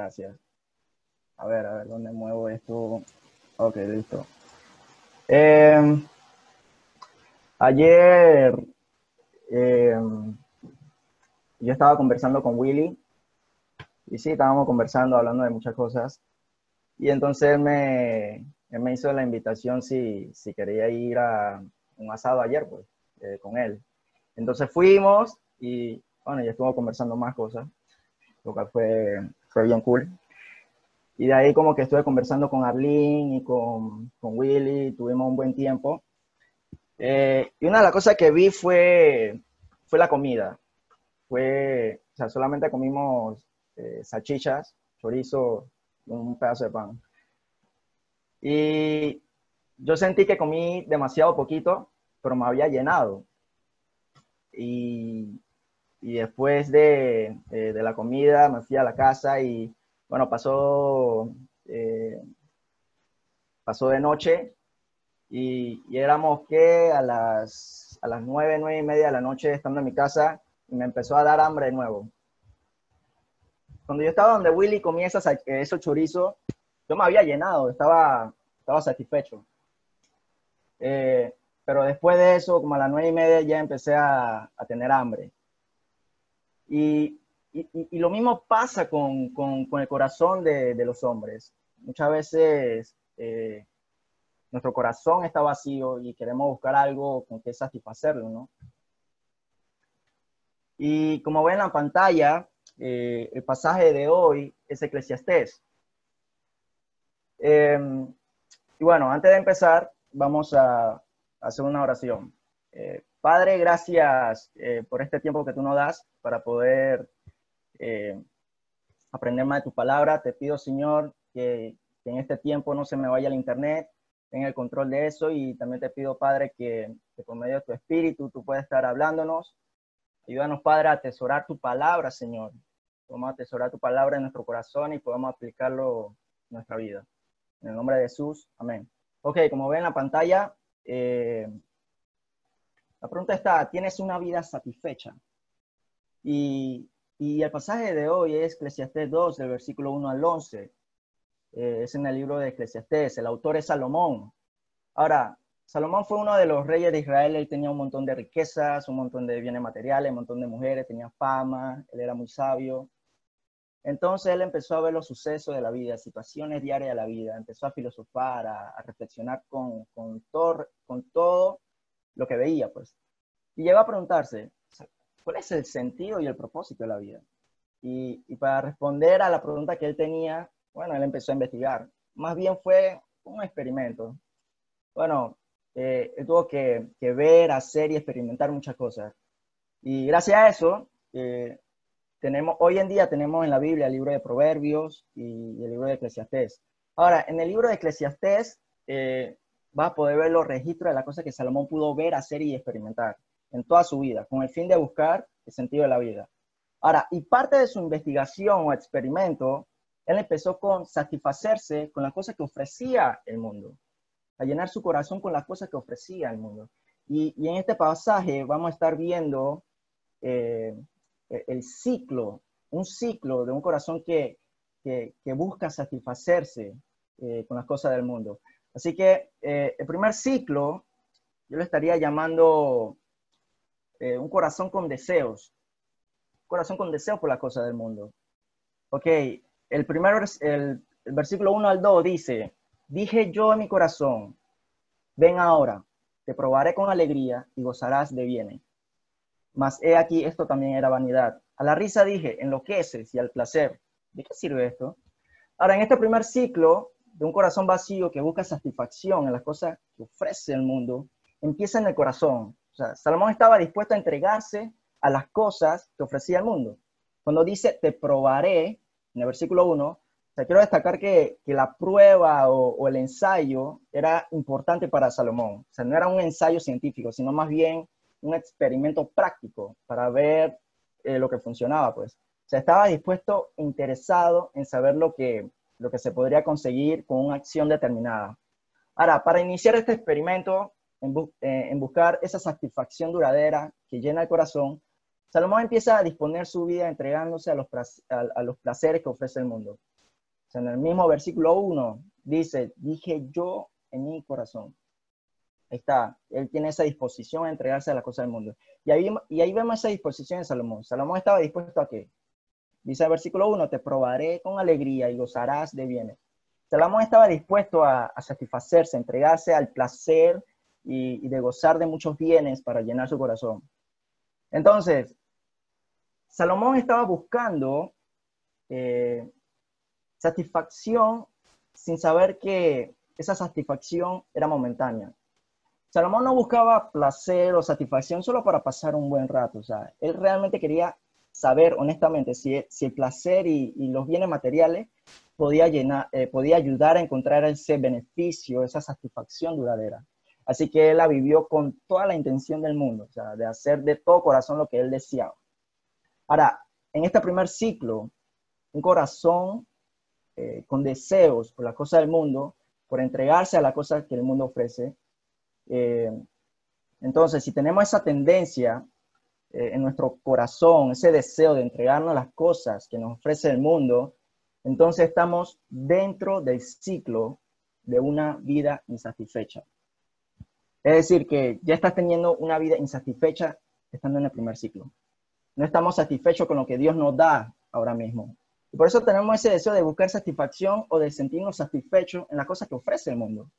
Gracias. A ver, a ver, ¿dónde muevo esto? Ok, listo. Em, ayer em, yo estaba conversando con Willy y sí, estábamos conversando, hablando de muchas cosas. Y entonces me, él me hizo la invitación si, si quería ir a un asado ayer, pues, eh, con él. Entonces fuimos y, bueno, ya estuvo conversando más cosas, lo cual fue, fue bien cool. Y de ahí como que estuve conversando con Arlene y con, con Willy, tuvimos un buen tiempo. Eh, y una de las cosas que vi fue, fue la comida. Fue, o sea, solamente comimos eh, salchichas, chorizo, un pedazo de pan. Y yo sentí que comí demasiado poquito, pero me había llenado. Y, y después de, eh, de, la comida me fui a la casa y, bueno, pasó, eh, pasó de noche y, y, éramos que a las, a las nueve, nueve y media de la noche estando en mi casa y me empezó a dar hambre de nuevo. Cuando yo estaba donde Willy comía esas, esos chorizos, yo me había llenado, estaba, estaba satisfecho. Eh, pero después de eso, como a las nueve y media, ya empecé a, a tener hambre. Y, lo mismo pasa con, con, el corazón de, de, los hombres. Muchas veces eh, nuestro corazón está vacío y queremos buscar algo con que satisfacerlo, ¿no? Y como ven en la pantalla, eh, el pasaje de hoy es Eclesiastés. Eh, y bueno, antes de empezar, vamos a hacer una oración. Eh, Padre, gracias eh, por este tiempo que tú nos das para poder eh, aprender más de tu palabra. Te pido, Señor, que, que, en este tiempo no se me vaya el internet, tenga el control de eso y también te pido, Padre, que, que por medio de tu espíritu tú puedas estar hablándonos. Ayúdanos, Padre, a atesorar tu palabra, Señor. Podemos atesorar tu palabra en nuestro corazón y podamos aplicarlo en nuestra vida. En el nombre de Jesús, amén. Ok, como ven en la pantalla, eh, la pregunta está, ¿tienes una vida satisfecha? Y, y, el pasaje de hoy es Eclesiastés 2, del versículo 1 al 11. Eh, es en el libro de Eclesiastés, el autor es Salomón. Ahora, Salomón fue uno de los reyes de Israel, él tenía un montón de riquezas, un montón de bienes materiales, un montón de mujeres, tenía fama, él era muy sabio. Entonces él empezó a ver los sucesos de la vida, situaciones diarias de la vida, empezó a filosofar, a, reflexionar con, con, con todo lo que veía, pues. Y llegó a preguntarse, ¿cuál es el sentido y el propósito de la vida? Y, para responder a la pregunta que él tenía, bueno, él empezó a investigar. Más bien fue un experimento. Bueno, eh, él tuvo que, que, ver, hacer y experimentar muchas cosas. Y gracias a eso, eh, hoy en día tenemos en la Biblia el libro de Proverbios y el libro de Eclesiastés. Ahora, en el libro de Eclesiastés eh, vas a poder ver los registros de las cosas que Salomón pudo ver, hacer y experimentar en toda su vida, con el fin de buscar el sentido de la vida. Ahora, y parte de su investigación o experimento, él empezó con satisfacerse con las cosas que ofrecía el mundo, a llenar su corazón con las cosas que ofrecía el mundo. Y, en este pasaje vamos a estar viendo eh, el ciclo, un ciclo de un corazón que busca satisfacerse eh, con las cosas del mundo. Así que eh, el primer ciclo yo lo estaría llamando eh, un corazón con deseos, corazón con deseos por las cosas del mundo. Ok, el primer, el, el versículo 1 al 2 dice, dije yo en mi corazón, ven ahora, te probaré con alegría y gozarás de bienes. Mas he aquí, esto también era vanidad. A la risa dije, enloqueces y al placer. ¿De qué sirve esto? Ahora, en este primer ciclo, de un corazón vacío que busca satisfacción en las cosas que ofrece el mundo, empieza en el corazón. O sea, Salomón estaba dispuesto a entregarse a las cosas que ofrecía el mundo. Cuando dice, te probaré, en el versículo 1, o sea, quiero destacar que, que la prueba o, el ensayo era importante para Salomón. O sea, no era un ensayo científico, sino más bien un experimento práctico para ver eh, lo que funcionaba, pues. O sea, estaba dispuesto, interesado en saber lo que, lo que se podría conseguir con una acción determinada. Ahora, para iniciar este experimento, eh, en buscar esa satisfacción duradera que llena el corazón, Salomón empieza a disponer su vida entregándose a los, placeres que ofrece el mundo. en el mismo versículo 1 dice, dije yo en mi corazón. Ahí está, él tiene esa disposición a entregarse a las cosas del mundo. Y ahí, y ahí vemos esa disposición en Salomón. Salomón estaba dispuesto a qué? Dice el versículo 1, te probaré con alegría y gozarás de bienes. Salomón estaba dispuesto a, satisfacerse, entregarse al placer y, de gozar de muchos bienes para llenar su corazón. Entonces, Salomón estaba buscando eh, satisfacción sin saber que esa satisfacción era momentánea. Salomón no buscaba placer o satisfacción solo para pasar un buen rato, o sea, él realmente quería saber honestamente si, si el placer y, los bienes materiales podía, llenar, eh, podía ayudar a encontrar ese beneficio, esa satisfacción duradera. Así que él la vivió con toda la intención del mundo, o sea, de hacer de todo corazón lo que él deseaba. Ahora, en este primer ciclo, un corazón eh, con deseos por las cosas del mundo, por entregarse a las cosas que el mundo ofrece. Eh, entonces, si tenemos esa tendencia eh, en nuestro corazón, ese deseo de entregarnos las cosas que nos ofrece el mundo, entonces estamos dentro del ciclo de una vida insatisfecha. Es decir, que ya estás teniendo una vida insatisfecha estando en el primer ciclo. No estamos satisfechos con lo que Dios nos da ahora mismo. Y por eso tenemos ese deseo de buscar satisfacción o de sentirnos satisfechos en las cosas que ofrece el mundo.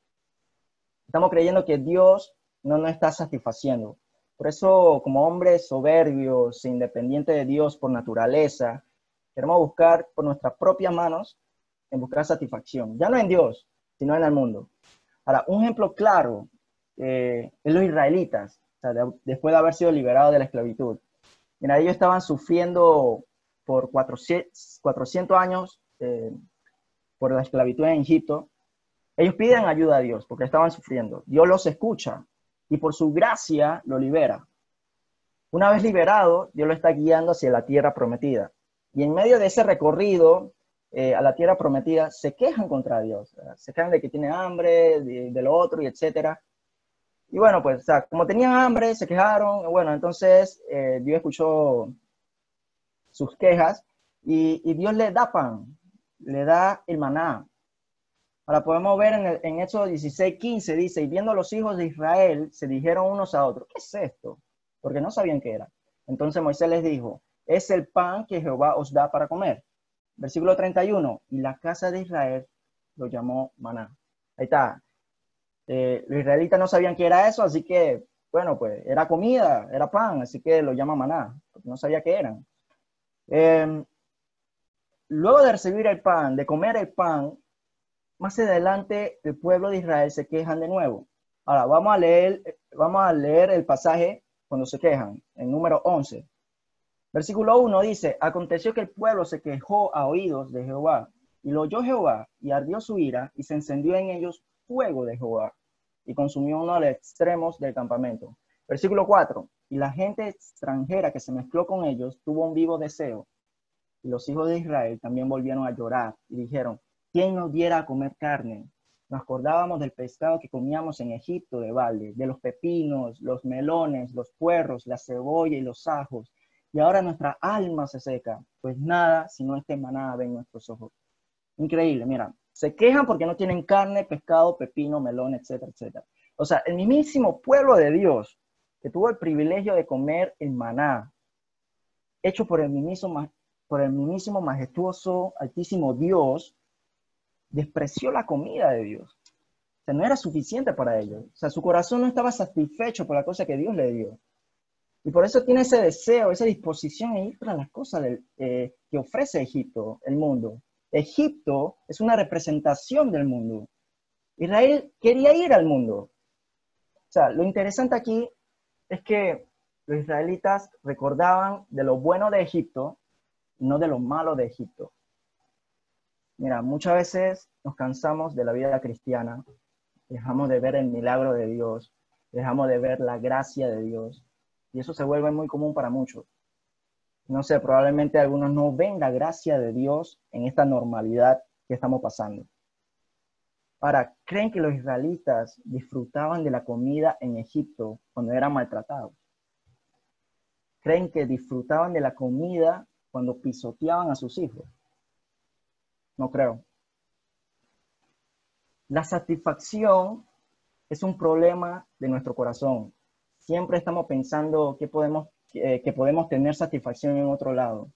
Estamos creyendo que Dios no nos está satisfaciendo. Por eso, como hombres soberbios, independientes de Dios por naturaleza, queremos buscar por nuestras propias manos en buscar satisfacción, ya no en Dios, sino en el mundo. Ahora, un ejemplo claro eh, es los israelitas, después de haber sido liberados de la esclavitud. Mira, ellos estaban sufriendo por 400, 400 años eh, por la esclavitud en Egipto. Ellos piden ayuda a Dios porque estaban sufriendo. Dios los escucha y por su gracia lo libera. Una vez liberado, Dios lo está guiando hacia la tierra prometida. Y en medio de ese recorrido eh, a la tierra prometida, se quejan contra Dios. Se quejan de que tiene hambre, de, lo otro, y etcétera. Y bueno, pues, o sea, como tenían hambre, se quejaron. Bueno, entonces eh, Dios escuchó sus quejas y, y Dios le da pan, le da el maná. Ahora podemos ver en, el, en Éxodo 16, 15, dice, y viendo los hijos de Israel, se dijeron unos a otros, ¿qué es esto? Porque no sabían qué era. Entonces Moisés les dijo, es el pan que Jehová os da para comer. Versículo 31, y la casa de Israel lo llamó maná. Ahí está. Eh, los israelitas no sabían qué era eso, así que, bueno, pues era comida, era pan, así que lo llama maná, porque no sabía qué eran. Eh, luego de recibir el pan, de comer el pan, más adelante el pueblo de Israel se quejan de nuevo. Ahora, vamos a leer, vamos a leer el pasaje cuando se quejan, en número 11. Versículo 1 dice, aconteció que el pueblo se quejó a oídos de Jehová, y lo oyó Jehová, y ardió su ira, y se encendió en ellos fuego de Jehová, y consumió uno de los extremos del campamento. Versículo 4, y la gente extranjera que se mezcló con ellos tuvo un vivo deseo, y los hijos de Israel también volvieron a llorar, y dijeron, ¿Quién nos diera a comer carne? Nos acordábamos del pescado que comíamos en Egipto de balde, de los pepinos, los melones, los puerros, la cebolla y los ajos. Y ahora nuestra alma se seca, pues nada, sino este maná ven nuestros ojos. Increíble, mira, se quejan porque no tienen carne, pescado, pepino, melón, etcétera, etcétera. O sea, el mismísimo pueblo de Dios que tuvo el privilegio de comer el maná, hecho por el mismísimo, por el mismísimo majestuoso, altísimo Dios, despreció la comida de Dios. O sea, no era suficiente para ellos. O sea, su corazón no estaba satisfecho por la cosa que Dios le dio. Y por eso tiene ese deseo, esa disposición a ir tras las cosas eh, que ofrece Egipto, el mundo. Egipto es una representación del mundo. Israel quería ir al mundo. O sea, lo interesante aquí es que los israelitas recordaban de lo bueno de Egipto, no de lo malo de Egipto. Mira, muchas veces nos cansamos de la vida cristiana, dejamos de ver el milagro de Dios, dejamos de ver la gracia de Dios, y eso se vuelve muy común para muchos. No sé, probablemente algunos no ven la gracia de Dios en esta normalidad que estamos pasando. Ahora, ¿creen que los israelitas disfrutaban de la comida en Egipto cuando eran maltratados? creen que disfrutaban de la comida cuando pisoteaban a sus hijos? No creo. La satisfacción es un problema de nuestro corazón. Siempre estamos pensando que podemos, que podemos tener satisfacción en otro lado.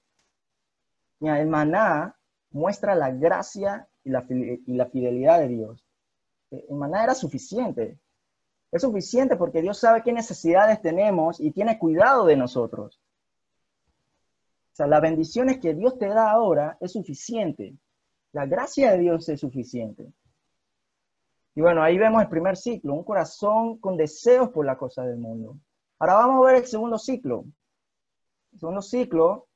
Mira, el maná muestra la gracia y la, y la fidelidad de Dios. El maná era suficiente. Es suficiente porque Dios sabe qué necesidades tenemos y tiene cuidado de nosotros. O sea, las bendiciones que Dios te da ahora es suficiente. La gracia de Dios es suficiente. Y bueno, ahí vemos el primer ciclo, un corazón con deseos por la cosa del mundo. Ahora vamos a ver el segundo ciclo. El segundo ciclo,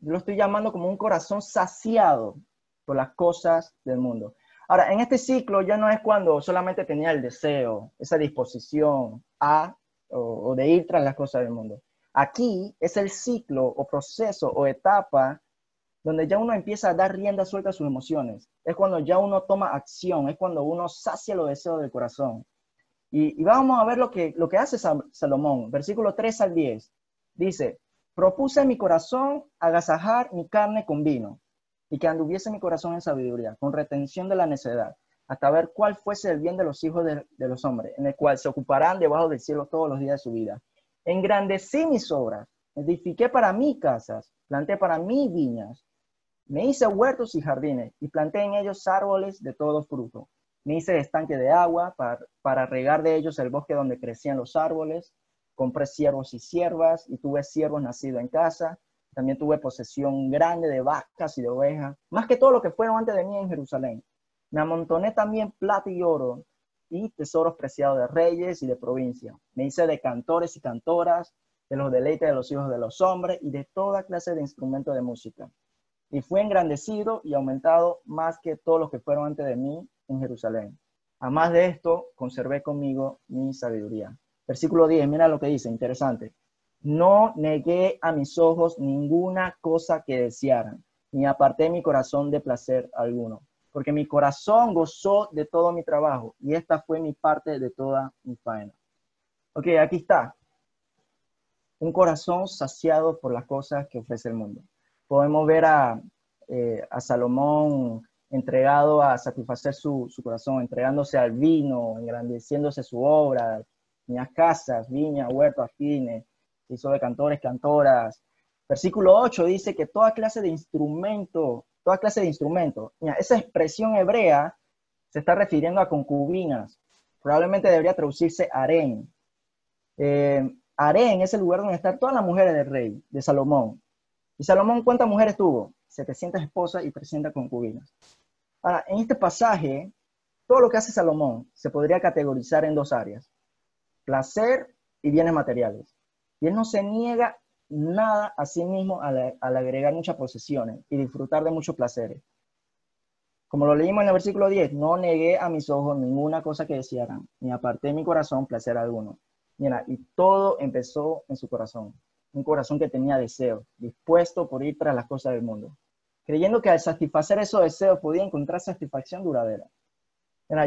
yo lo estoy llamando como un corazón saciado por las cosas del mundo. Ahora, en este ciclo ya no es cuando solamente tenía el deseo, esa disposición a o, de ir tras las cosas del mundo. Aquí es el ciclo o proceso o etapa donde ya uno empieza a dar rienda suelta a sus emociones. Es cuando ya uno toma acción, es cuando uno sacia los deseos del corazón. Y, vamos a ver lo que, lo que hace Salomón, versículo 3 al 10. Dice, propuse a mi corazón agasajar mi carne con vino y que anduviese mi corazón en sabiduría, con retención de la necedad, hasta ver cuál fuese el bien de los hijos de, de los hombres, en el cual se ocuparán debajo del cielo todos los días de su vida. Engrandecí mis obras, edifiqué para mí casas, planté para mí viñas, me hice huertos y jardines y planté en ellos árboles de todo fruto. Me hice estanque de agua para, regar de ellos el bosque donde crecían los árboles. Compré siervos y siervas y tuve siervos nacidos en casa. También tuve posesión grande de vacas y de ovejas, más que todo lo que fueron antes de mí en Jerusalén. Me amontoné también plata y oro y tesoros preciados de reyes y de provincia. Me hice de cantores y cantoras, de los deleites de los hijos de los hombres y de toda clase de instrumentos de música y fue engrandecido y aumentado más que todos los que fueron antes de mí en Jerusalén. Además de esto, conservé conmigo mi sabiduría. Versículo 10, mira lo que dice, interesante. No negué a mis ojos ninguna cosa que desearan, ni aparté mi corazón de placer alguno, porque mi corazón gozó de todo mi trabajo y esta fue mi parte de toda mi faena. Ok, aquí está. Un corazón saciado por las cosas que ofrece el mundo podemos ver a, eh, a Salomón entregado a satisfacer su, corazón, entregándose al vino, engrandeciéndose su obra, tenía casas, viñas, huertos, afines, hizo de cantores, cantoras. Versículo 8 dice que toda clase de instrumento, toda clase de instrumento, esa expresión hebrea se está refiriendo a concubinas, probablemente debería traducirse harén. Eh, harén es el lugar donde están todas las mujeres del rey, de Salomón. ¿Y Salomón cuántas mujeres tuvo? 700 esposas y 300 concubinas. Ahora, en este pasaje, todo lo que hace Salomón se podría categorizar en dos áreas, placer y bienes materiales. Y él no se niega nada a sí mismo al, agregar muchas posesiones y disfrutar de muchos placeres. Como lo leímos en el versículo 10, no negué a mis ojos ninguna cosa que desearan, ni aparté mi corazón placer alguno. Mira, y todo empezó en su corazón un corazón que tenía deseos, dispuesto por ir tras las cosas del mundo, creyendo que al satisfacer esos deseos podía encontrar satisfacción duradera.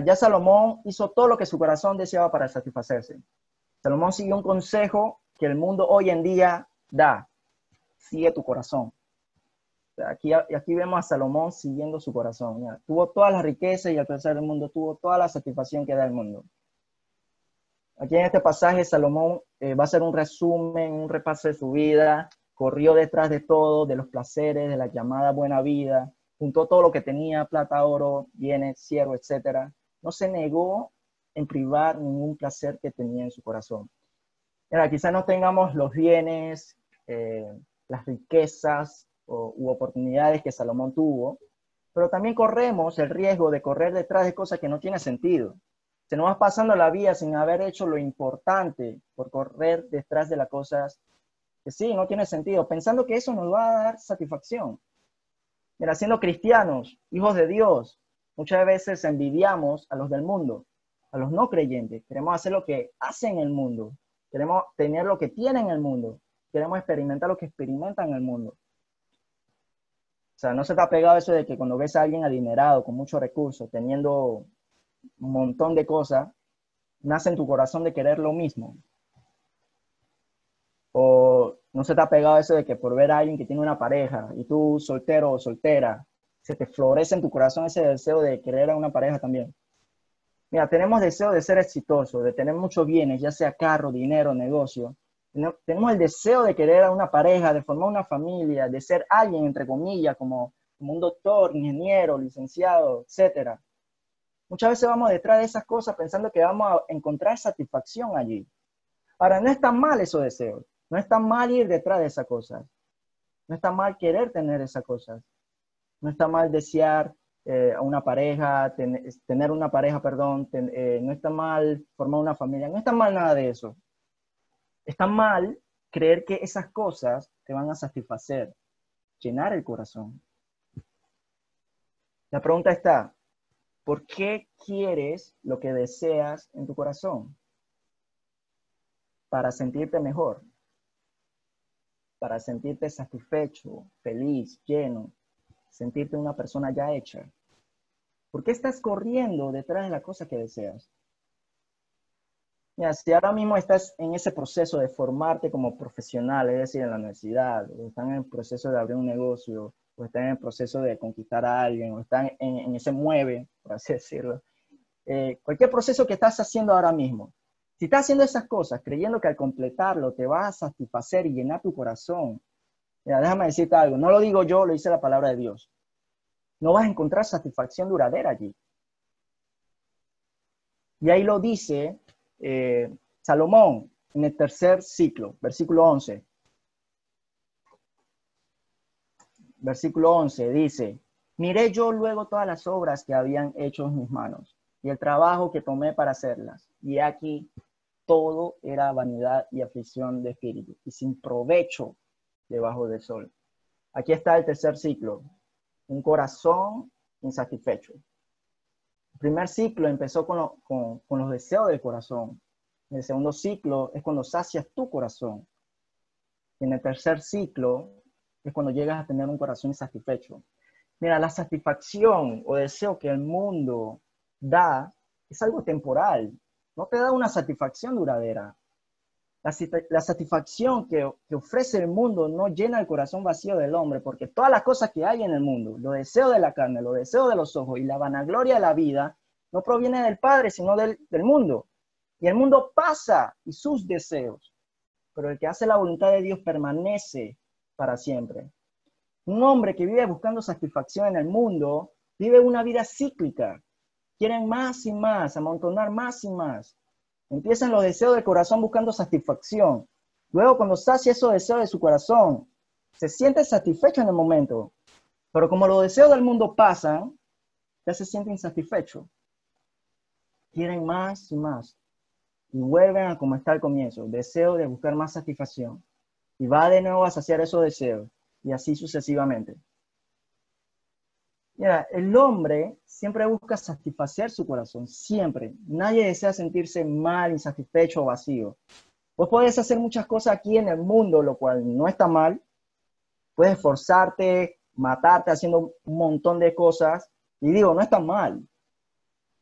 Ya Salomón hizo todo lo que su corazón deseaba para satisfacerse. Salomón siguió un consejo que el mundo hoy en día da. Sigue tu corazón. Aquí, aquí vemos a Salomón siguiendo su corazón. Tuvo todas las riquezas y al pensar del mundo tuvo toda la satisfacción que da el mundo. Aquí en este pasaje Salomón eh, va a hacer un resumen, un repaso de su vida, corrió detrás de todo, de los placeres, de la llamada buena vida, juntó todo lo que tenía, plata, oro, bienes, siervo, etc. No se negó en privar ningún placer que tenía en su corazón. Mira, quizás no tengamos los bienes, eh, las riquezas u oportunidades que Salomón tuvo, pero también corremos el riesgo de correr detrás de cosas que no tienen sentido va pasando la vida sin haber hecho lo importante por correr detrás de las cosas que sí, no tiene sentido, pensando que eso nos va a dar satisfacción. Mira, siendo cristianos, hijos de Dios, muchas veces envidiamos a los del mundo, a los no creyentes. Queremos hacer lo que hacen en el mundo. Queremos tener lo que tienen en el mundo. Queremos experimentar lo que experimentan en el mundo. O sea, no se te ha pegado eso de que cuando ves a alguien adinerado, con muchos recursos, teniendo un montón de cosas, nace en tu corazón de querer lo mismo. No se te ha pegado eso de que por ver a alguien que tiene una pareja y tú soltero o soltera, se te florece en tu corazón ese deseo de querer a una pareja también. Mira, tenemos deseo de ser exitosos, de tener muchos bienes, ya sea carro, dinero, negocio. Tenemos el deseo de querer a una pareja, de formar una familia, de ser alguien, entre comillas, como, como un doctor, ingeniero, licenciado, etc. Muchas veces vamos detrás de esas cosas pensando que vamos a encontrar satisfacción allí. Ahora, no está mal esos deseos, no está mal ir detrás de esas cosas, no está mal querer tener esas cosas, no está mal desear eh, a una pareja, tener una pareja, perdón, eh, no está mal formar una familia, no está mal nada de eso. Está mal creer que esas cosas te van a satisfacer, llenar el corazón. La pregunta está, ¿por qué quieres lo que deseas en tu corazón? Para sentirte mejor, para sentirte satisfecho, feliz, lleno, sentirte una persona ya hecha. ¿Por qué estás corriendo detrás de la cosa que deseas? Mira, si ahora mismo estás en ese proceso de formarte como profesional, es decir, en la universidad, o están en el proceso de abrir un negocio, o están en el proceso de conquistar a alguien, o están en, ese mueve, por así decirlo, eh, cualquier proceso que estás haciendo ahora mismo, si estás haciendo esas cosas creyendo que al completarlo te va a satisfacer y llenar tu corazón, déjame decirte algo, no lo digo yo, lo dice la palabra de Dios. No vas a encontrar satisfacción duradera allí. Y ahí lo dice eh, Salomón en el tercer ciclo, versículo 11. Versículo 11 dice, miré yo luego todas las obras que habían hecho en mis manos y el trabajo que tomé para hacerlas. Y aquí todo era vanidad y aflicción de espíritu y sin provecho debajo del sol. Aquí está el tercer ciclo, un corazón insatisfecho primer ciclo empezó con, los deseos del corazón. El segundo ciclo es cuando sacias tu corazón. En el tercer ciclo es cuando llegas a tener un corazón insatisfecho. Mira, la satisfacción o deseo que el mundo da es algo temporal. No te da una satisfacción duradera. La, satisfacción que, que, ofrece el mundo no llena el corazón vacío del hombre, porque todas las cosas que hay en el mundo, los deseos de la carne, los deseos de los ojos y la vanagloria de la vida, no proviene del Padre, sino del, del mundo. Y el mundo pasa y sus deseos, pero el que hace la voluntad de Dios permanece para siempre. Un hombre que vive buscando satisfacción en el mundo vive una vida cíclica. Quieren más y más, amontonar más y más. Empiezan los deseos del corazón buscando satisfacción. Luego, cuando sacia esos deseos de su corazón, se siente satisfecho en el momento. Pero como los deseos del mundo pasan, ya se siente insatisfecho. Quieren más y más. Y vuelven a como está al comienzo, deseo de buscar más satisfacción. Y va de nuevo a saciar esos deseos. Y así sucesivamente. Mira, el hombre siempre busca satisfacer su corazón, siempre. Nadie desea sentirse mal, insatisfecho o vacío. Vos podés hacer muchas cosas aquí en el mundo, lo cual no está mal. Puedes esforzarte, matarte haciendo un montón de cosas. Y digo, no está mal.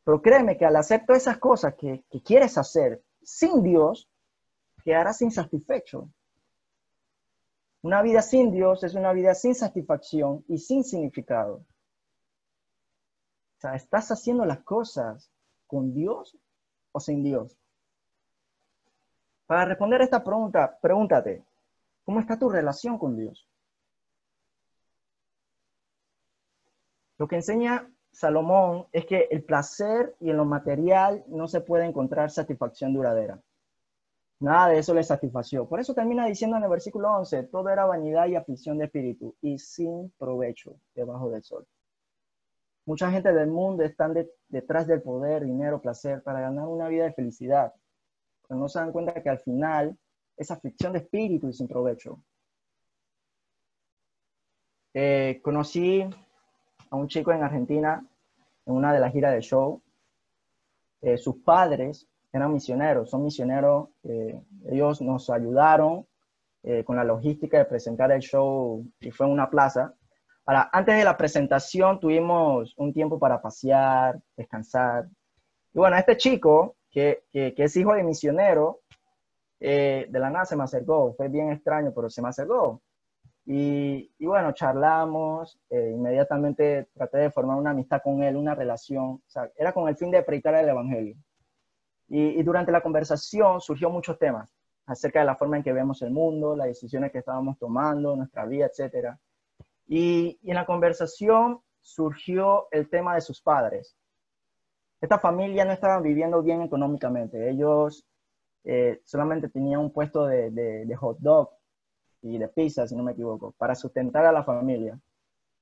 Pero créeme que al hacer esas cosas que, que quieres hacer sin Dios, quedarás insatisfecho. Una vida sin Dios es una vida sin satisfacción y sin significado sea, ¿estás haciendo las cosas con Dios o sin Dios? Para responder a esta pregunta, pregúntate, ¿cómo está tu relación con Dios? Lo que enseña Salomón es que el placer y en lo material no se puede encontrar satisfacción duradera. Nada de eso le satisfació. Por eso termina diciendo en el versículo 11, todo era vanidad y aflicción de espíritu y sin provecho debajo del sol. Mucha gente del mundo están detrás del poder, dinero, placer para ganar una vida de felicidad. Pero no se dan cuenta que al final es aflicción de espíritu y sin provecho. Eh, conocí a un chico en Argentina en una de las giras de show. Eh, sus padres eran misioneros, son misioneros. Eh, ellos nos ayudaron con la logística de presentar el show y fue en una plaza antes de la presentación tuvimos un tiempo para pasear, descansar. Y bueno, este chico, que, es hijo de misionero, eh, de la nada se me acercó, fue bien extraño, pero se me acercó. Y, bueno, charlamos, eh, inmediatamente traté de formar una amistad con él, una relación, o sea, era con el fin de predicar el Evangelio. Y, durante la conversación surgió muchos temas acerca de la forma en que vemos el mundo, las decisiones que estábamos tomando, nuestra vida, etc. Y, en la conversación surgió el tema de sus padres. Esta familia no estaba viviendo bien económicamente. Ellos eh, solamente tenían un puesto de, de, hot dog y de pizza, si no me equivoco, para sustentar a la familia.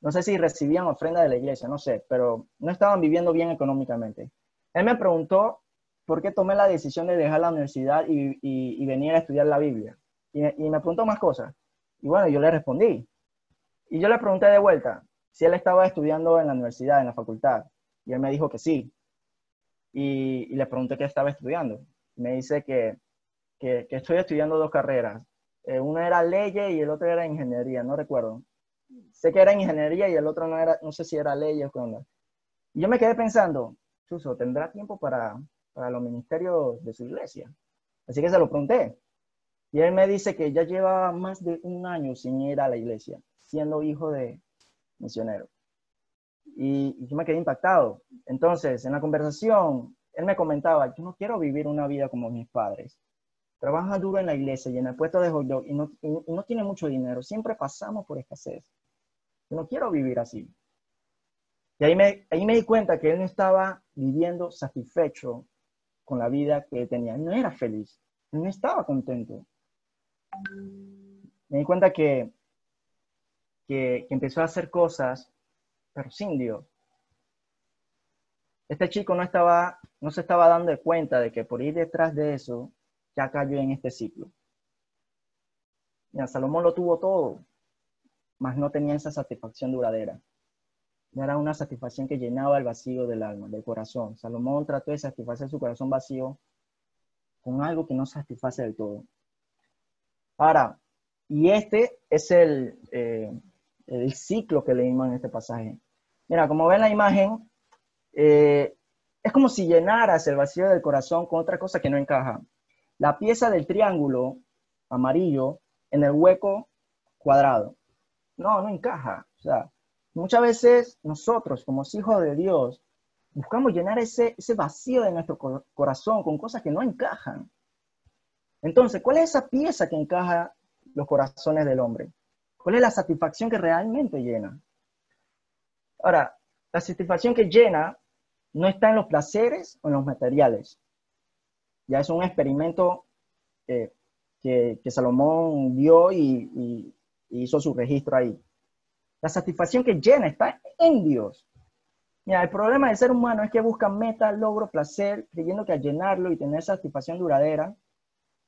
No sé si recibían ofrenda de la iglesia, no sé, pero no estaban viviendo bien económicamente. Él me preguntó por qué tomé la decisión de dejar la universidad y, y, venir a estudiar la Biblia. Y, me preguntó más cosas. Y bueno, yo le respondí. Y yo le pregunté de vuelta si él estaba estudiando en la universidad, en la facultad. Y él me dijo que sí. Y, le pregunté qué estaba estudiando. Me dice que, que, estoy estudiando dos carreras. Eh, una era leyes y el otro era ingeniería, no recuerdo. Sé que era ingeniería y el otro no era, no sé si era leyes o qué Y yo me quedé pensando, Chuso, ¿tendrá tiempo para, para los ministerios de su iglesia? Así que se lo pregunté. Y él me dice que ya lleva más de un año sin ir a la iglesia, siendo hijo de misionero. Y, yo me quedé impactado. Entonces, en la conversación, él me comentaba, yo no quiero vivir una vida como mis padres. Trabaja duro en la iglesia y en el puesto de hot dog y no, y no tiene mucho dinero. Siempre pasamos por escasez. Yo no quiero vivir así. Y ahí me, ahí me di cuenta que él no estaba viviendo satisfecho con la vida que tenía. no era feliz. No estaba contento. Me di cuenta que, que, que empezó a hacer cosas pero sin Dios. Este chico no, estaba, no se estaba dando cuenta de que por ir detrás de eso ya cayó en este ciclo. Mira, Salomón lo tuvo todo, mas no tenía esa satisfacción duradera. Era una satisfacción que llenaba el vacío del alma, del corazón. Salomón trató de satisfacer su corazón vacío con algo que no satisface del todo. Ahora, y este es el, eh, el ciclo que leímos en este pasaje. Mira, como ven la imagen, eh, es como si llenaras el vacío del corazón con otra cosa que no encaja. La pieza del triángulo amarillo en el hueco cuadrado. No, no encaja. O sea, muchas veces nosotros, como hijos de Dios, buscamos llenar ese, vacío de nuestro corazón con cosas que no encajan. Entonces, ¿cuál es esa pieza que encaja los corazones del hombre? ¿Cuál es la satisfacción que realmente llena? Ahora, la satisfacción que llena no está en los placeres o en los materiales. Ya es un experimento eh, que, Salomón dio y, hizo su registro ahí. La satisfacción que llena está en Dios. Mira, el problema del ser humano es que busca meta, logro, placer, creyendo que al llenarlo y tener satisfacción duradera,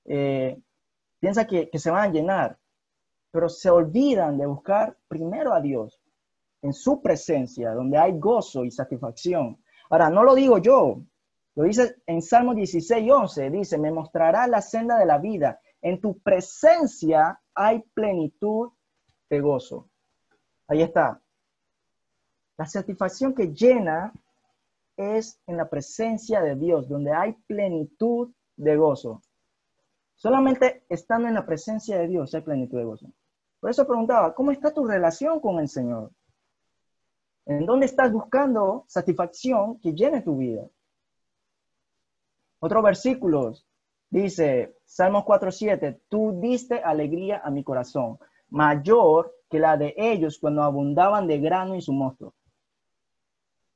eh, piensa que, que, se van a llenar pero se olvidan de buscar primero a Dios en su presencia, donde hay gozo y satisfacción. Ahora, no lo digo yo, lo dice en Salmo 16, 11, dice, me mostrará la senda de la vida, en tu presencia hay plenitud de gozo. Ahí está. La satisfacción que llena es en la presencia de Dios, donde hay plenitud de gozo. Solamente estando en la presencia de Dios hay plenitud de gozo. Por eso preguntaba, ¿cómo está tu relación con el Señor? ¿En dónde estás buscando satisfacción que llene tu vida? Otro versículo dice, Salmos 4.7, tú diste alegría a mi corazón, mayor que la de ellos cuando abundaban de grano y su mosto.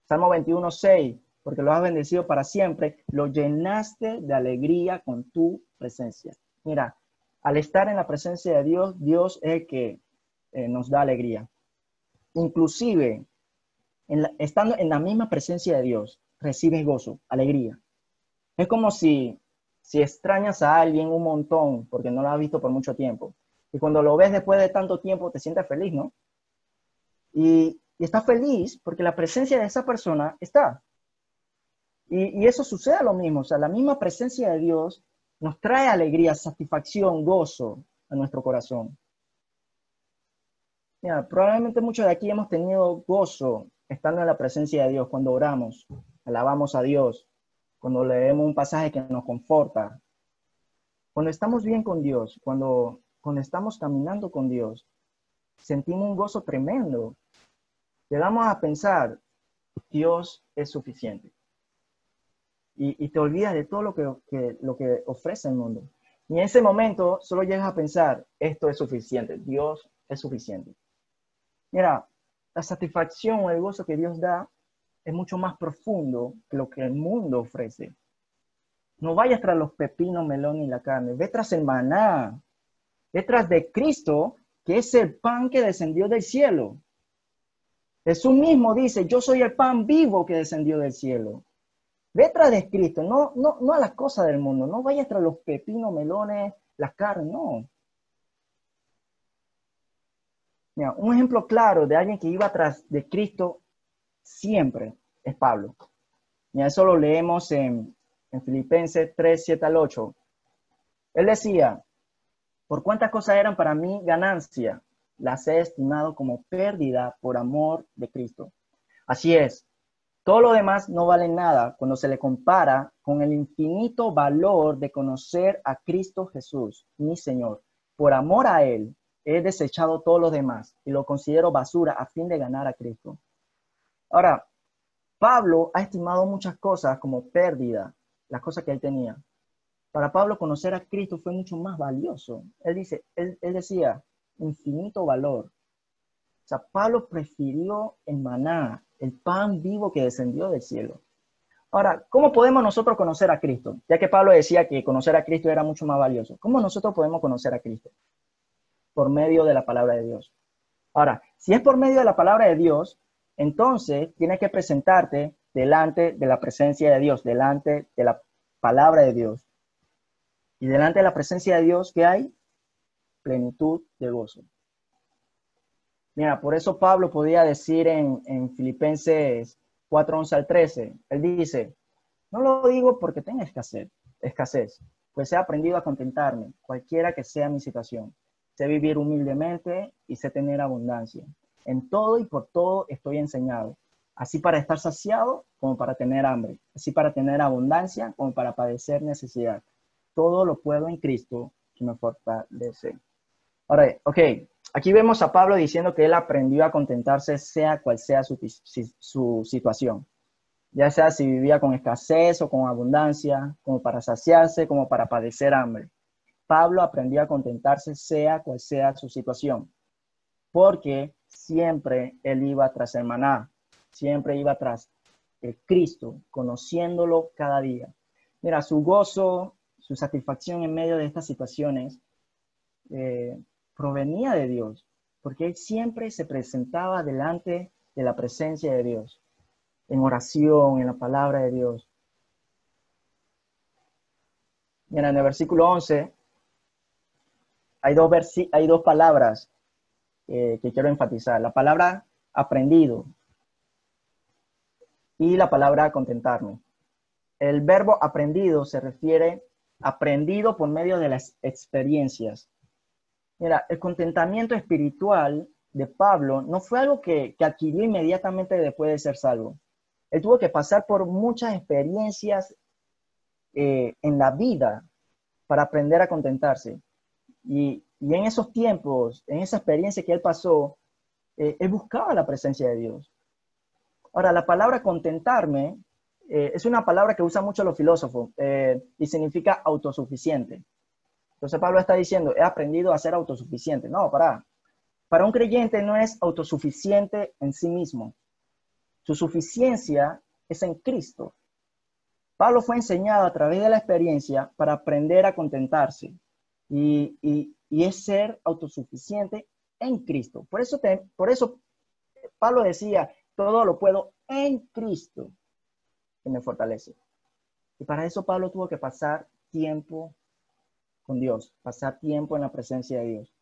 Salmo 21.6, porque lo has bendecido para siempre, lo llenaste de alegría con tu presencia. Mira, al estar en la presencia de Dios, Dios es el que eh, nos da alegría. Inclusive, estando en la misma presencia de Dios, recibes gozo, alegría. Es como si, si extrañas a alguien un montón porque no lo has visto por mucho tiempo. Y cuando lo ves después de tanto tiempo, te sientes feliz, ¿no? Y, y estás feliz porque la presencia de esa persona está. Y, eso sucede a lo mismo, o sea, la misma presencia de Dios nos trae alegría, satisfacción, gozo a nuestro corazón. Mira, probablemente muchos de aquí hemos tenido gozo estando en la presencia de Dios cuando oramos, alabamos a Dios, cuando leemos un pasaje que nos conforta. Cuando estamos bien con Dios, cuando, cuando estamos caminando con Dios, sentimos un gozo tremendo. Llegamos a pensar, Dios es suficiente. Y, te olvidas de todo lo que, lo que ofrece el mundo. Y en ese momento solo llegas a pensar, esto es suficiente, Dios es suficiente. Mira, la satisfacción o el gozo que Dios da es mucho más profundo que lo que el mundo ofrece. No vayas tras los pepinos, melón y la carne, ve tras el maná, ve tras de Cristo, que es el pan que descendió del cielo. Jesús mismo dice, yo soy el pan vivo que descendió del cielo. Ve tras de Cristo, no, no, no a las cosas del mundo, no vayas tras los pepinos, melones, la carne, no. Mira, un ejemplo claro de alguien que iba tras de Cristo siempre es Pablo. Y eso lo leemos en, en Filipenses 3, 7 al 8. Él decía, por cuántas cosas eran para mí ganancia, las he estimado como pérdida por amor de Cristo. Así es, todo lo demás no vale nada cuando se le compara con el infinito valor de conocer a Cristo Jesús, mi Señor. Por amor a Él, he desechado todo lo demás y lo considero basura a fin de ganar a Cristo Ahora, Pablo ha estimado muchas cosas como pérdida, las cosas que él tenía. Para Pablo conocer a Cristo fue mucho más valioso. Él dice, él, decía, infinito valor. O sea, Pablo prefirió el maná, el pan vivo que descendió del cielo. Ahora, ¿cómo podemos nosotros conocer a Cristo? Ya que Pablo decía que conocer a Cristo era mucho más valioso. ¿Cómo nosotros podemos conocer a Cristo? Por medio de la palabra de Dios. Ahora, si es por medio de la palabra de Dios, entonces tienes que presentarte delante de la presencia de Dios, delante de la palabra de Dios. Y delante de la presencia de Dios, ¿qué hay? Plenitud de gozo. Mira, por eso Pablo podía decir en, en Filipenses 4, 11 al 13, él dice, no lo digo porque tenga escasez, escasez, pues he aprendido a contentarme, cualquiera que sea mi situación. Sé vivir humildemente y sé tener abundancia. En todo y por todo estoy enseñado, así para estar saciado como para tener hambre, así para tener abundancia como para padecer necesidad. Todo lo puedo en Cristo que me fortalece. Ahora, ok, aquí vemos a Pablo diciendo que él aprendió a contentarse sea cual sea su, su situación, ya sea si vivía con escasez o con abundancia, como para saciarse, como para padecer hambre. Pablo aprendió a contentarse sea cual sea su situación, porque siempre él iba tras el siempre iba tras el Cristo, conociéndolo cada día. Mira, su gozo, su satisfacción en medio de estas situaciones eh, provenía de Dios, porque él siempre se presentaba delante de la presencia de Dios, en oración, en la palabra de Dios. Mira, en el versículo 11 hay dos, hay dos palabras eh, que quiero enfatizar. La palabra aprendido y la palabra contentarme. El verbo aprendido se refiere aprendido por medio de las experiencias. Mira, el contentamiento espiritual de Pablo no fue algo que, adquirió inmediatamente después de ser salvo. Él tuvo que pasar por muchas experiencias eh, en la vida para aprender a contentarse. Y en esos tiempos, en esa experiencia que él pasó, eh, él buscaba la presencia de Dios. Ahora, la palabra contentarme eh, es una palabra que usan mucho los filósofos eh, y significa autosuficiente. Entonces Pablo está diciendo, he aprendido a ser autosuficiente. No, para. Para un creyente no es autosuficiente en sí mismo. Su suficiencia es en Cristo. Pablo fue enseñado a través de la experiencia para aprender a contentarse. Y, y, es ser autosuficiente en Cristo. Por eso, por eso Pablo decía, todo lo puedo en Cristo que me fortalece. Y para eso Pablo tuvo que pasar tiempo con Dios, pasar tiempo en la presencia de Dios.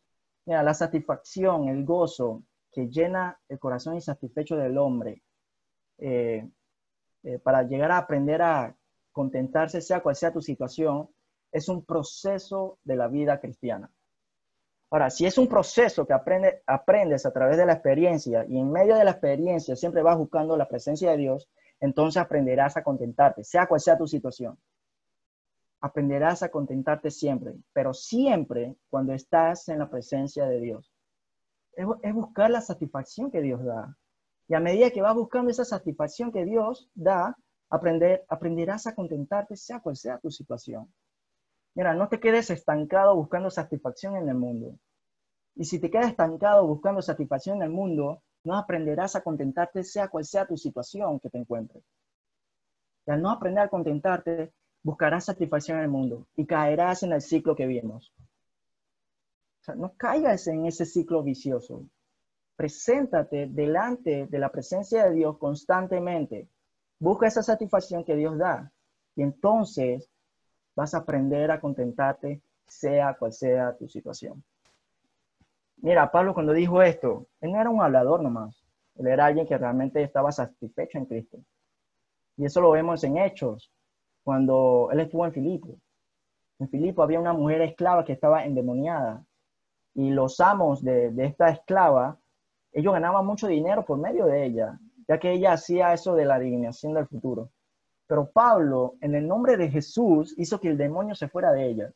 Mira, la satisfacción, el gozo que llena el corazón insatisfecho del hombre eh, eh, para llegar a aprender a contentarse, sea cual sea tu situación, es un proceso de la vida cristiana. Ahora, si es un proceso que aprende, aprendes a través de la experiencia y en medio de la experiencia siempre vas buscando la presencia de Dios, entonces aprenderás a contentarte, sea cual sea tu situación. aprenderás a contentarte siempre, pero siempre cuando estás en la presencia de Dios. Es, buscar la satisfacción que Dios da. Y a medida que vas buscando esa satisfacción que Dios da, aprender, aprenderás a contentarte sea cual sea tu situación. Mira, no te quedes estancado buscando satisfacción en el mundo. Y si te quedas estancado buscando satisfacción en el mundo, no aprenderás a contentarte sea cual sea tu situación que te encuentres. Y al no aprender a contentarte, buscarás satisfacción en el mundo y caerás en el ciclo que vimos. O sea, no caigas en ese ciclo vicioso. Preséntate delante de la presencia de Dios constantemente. Busca esa satisfacción que Dios da. Y entonces vas a aprender a contentarte sea cual sea tu situación. Mira, Pablo cuando dijo esto, él no era un hablador nomás. Él era alguien que realmente estaba satisfecho en Cristo. Y eso lo vemos en Hechos, cuando él estuvo en Filipo. En Filipo había una mujer esclava que estaba endemoniada. Y los amos de, esta esclava, ellos ganaban mucho dinero por medio de ella, ya que ella hacía eso de la adivinación del futuro. Pero Pablo, en el nombre de Jesús, hizo que el demonio se fuera de ella.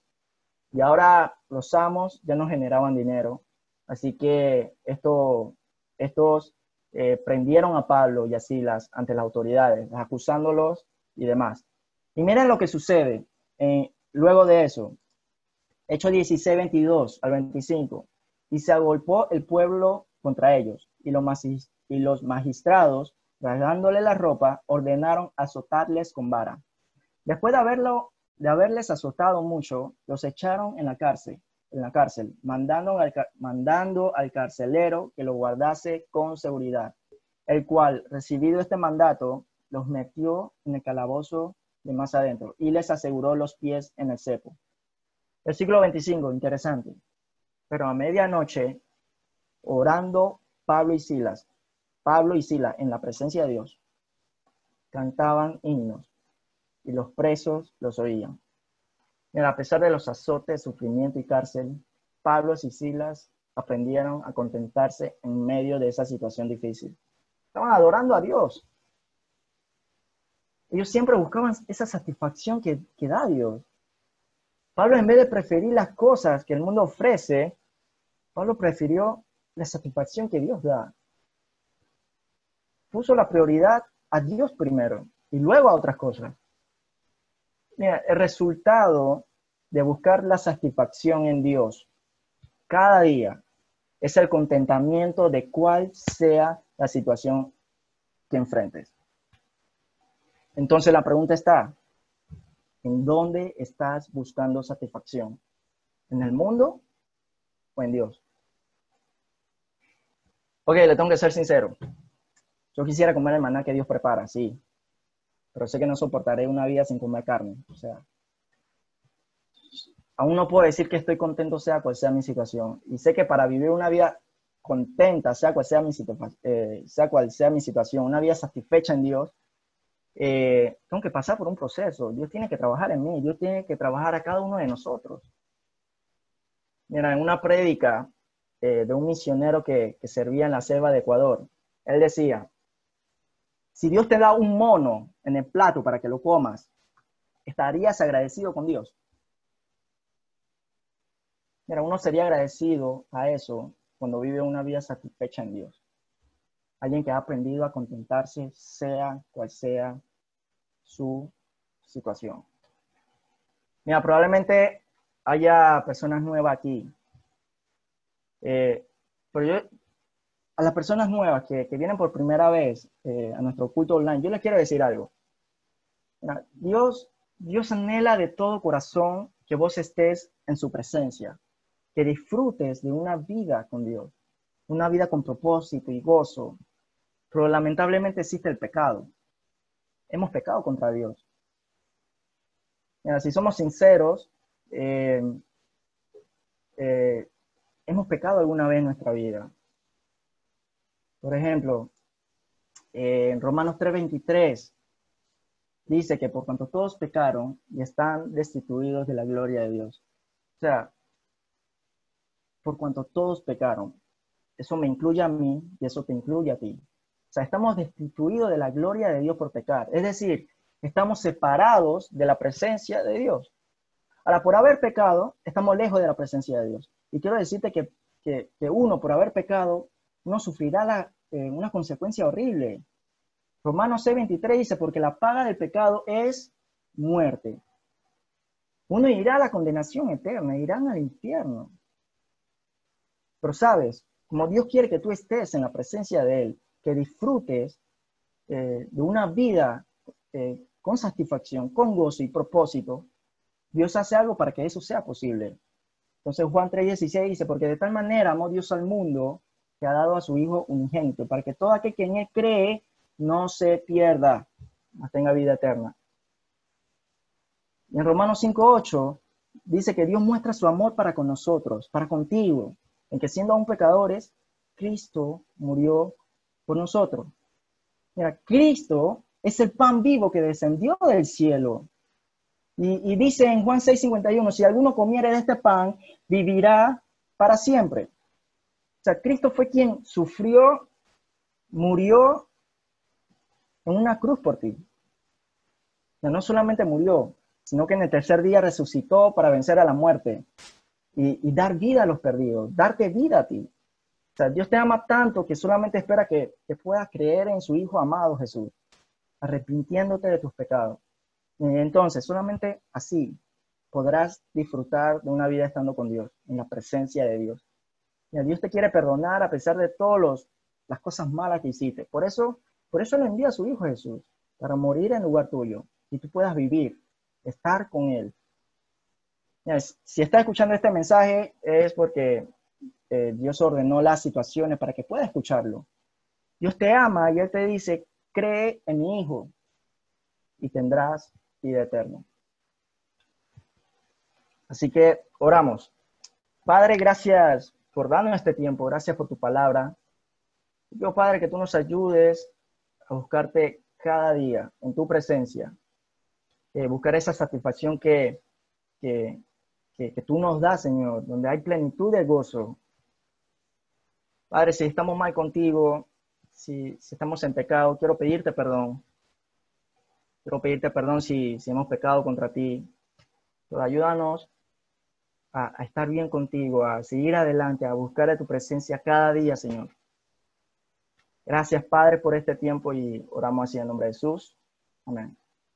Y ahora los amos ya no generaban dinero. Así que esto, estos eh, prendieron a Pablo y a Silas ante las autoridades, acusándolos y demás. Y miren lo que sucede eh, luego de eso. Hecho 16, 22 al 25. Y se agolpó el pueblo contra ellos, y los, y los magistrados, rasgándole la ropa, ordenaron azotarles con vara. Después de, haberlo, de haberles azotado mucho, los echaron en la cárcel en la cárcel, mandando al, mandando al carcelero que lo guardase con seguridad, el cual, recibido este mandato, los metió en el calabozo de más adentro y les aseguró los pies en el cepo. siglo 25, interesante. Pero a medianoche, orando Pablo y Silas, Pablo y Silas en la presencia de Dios, cantaban himnos y los presos los oían a pesar de los azotes, sufrimiento y cárcel, Pablo y Silas aprendieron a contentarse en medio de esa situación difícil. Estaban adorando a Dios. Ellos siempre buscaban esa satisfacción que, que da Dios. Pablo, en vez de preferir las cosas que el mundo ofrece, Pablo prefirió la satisfacción que Dios da. Puso la prioridad a Dios primero y luego a otras cosas. El resultado de buscar la satisfacción en Dios cada día es el contentamiento de cual sea la situación que enfrentes. Entonces la pregunta está, ¿en dónde estás buscando satisfacción? ¿En el mundo o en Dios? Ok, le tengo que ser sincero. Yo quisiera comer el maná que Dios prepara, sí, pero sé que no soportaré una vida sin comer carne. O sea, aún no puedo decir que estoy contento sea cual sea mi situación. Y sé que para vivir una vida contenta, sea cual sea mi, eh, sea, cual sea mi situación, una vida satisfecha en Dios, eh, tengo que pasar por un proceso. Dios tiene que trabajar en mí, Dios tiene que trabajar a cada uno de nosotros. Mira, en una prédica eh, de un misionero que, que servía en la selva de Ecuador, él decía, si Dios te da un mono en el plato para que lo comas, ¿estarías agradecido con Dios? Mira, uno sería agradecido a eso cuando vive una vida satisfecha en Dios. Alguien que ha aprendido a contentarse, sea cual sea su situación. Mira, probablemente haya personas nuevas aquí. Eh, pero yo, a las personas nuevas que, vienen por primera vez eh, a nuestro culto online, yo les quiero decir algo. Dios, Dios anhela de todo corazón que vos estés en su presencia, que disfrutes de una vida con Dios, una vida con propósito y gozo. Pero lamentablemente existe el pecado. Hemos pecado contra Dios. si somos sinceros, eh, eh, hemos pecado alguna vez en nuestra vida. Por ejemplo, en Romanos 3:23 dice que por cuanto todos pecaron y están destituidos de la gloria de Dios. O sea, por cuanto todos pecaron, eso me incluye a mí y eso te incluye a ti. O sea, estamos destituidos de la gloria de Dios por pecar. Es decir, estamos separados de la presencia de Dios. Ahora, por haber pecado, estamos lejos de la presencia de Dios. Y quiero decirte que, uno, por haber pecado, uno sufrirá eh, una consecuencia horrible. Romanos 6:23 dice, porque la paga del pecado es muerte. Uno irá a la condenación eterna, irán al infierno. Pero sabes, como Dios quiere que tú estés en la presencia de Él, que disfrutes eh, de una vida eh, con satisfacción, con gozo y propósito, Dios hace algo para que eso sea posible. Entonces Juan 3:16 dice, porque de tal manera amó Dios al mundo que ha dado a su Hijo unigénito, para que todo aquel que en Él cree no se pierda, mas tenga vida eterna. Y en Romanos 5:8 dice que Dios muestra su amor para con nosotros, para contigo, en que siendo aún pecadores, Cristo murió por nosotros. Mira, Cristo es el pan vivo que descendió del cielo. Y, dice en Juan 6:51, si alguno comiere de este pan, vivirá para siempre. Sea, Cristo fue quien sufrió, murió en una cruz por ti. O no solamente murió, sino que en el tercer día resucitó para vencer a la muerte y, dar vida a los perdidos, darte vida a ti. O sea, Dios te ama tanto que solamente espera que, que puedas creer en su Hijo amado Jesús, arrepintiéndote de tus pecados. Entonces, solamente así podrás disfrutar de una vida estando con Dios, en la presencia de Dios. Dios te quiere perdonar a pesar de todas las cosas malas que hiciste. Por eso, por eso le envía a su Hijo Jesús, para morir en lugar tuyo y tú puedas vivir, estar con Él. Si estás escuchando este mensaje es porque eh, Dios ordenó las situaciones para que puedas escucharlo. Dios te ama y Él te dice, cree en mi Hijo y tendrás vida eterna. Así que oramos. Padre, gracias por darnos este tiempo, gracias por tu palabra. Yo, Padre, que tú nos ayudes a buscarte cada día en tu presencia, eh, buscar esa satisfacción que, que, que, tú nos das, Señor, donde hay plenitud de gozo. Padre, si estamos mal contigo, si, si estamos en pecado, quiero pedirte perdón. Quiero pedirte perdón si, si hemos pecado contra ti. Pero ayúdanos a, estar bien contigo, a seguir adelante, a buscar de tu presencia cada día, Señor. Gracias, Padre, por este tiempo y oramos así en nombre de Jesús. Amén.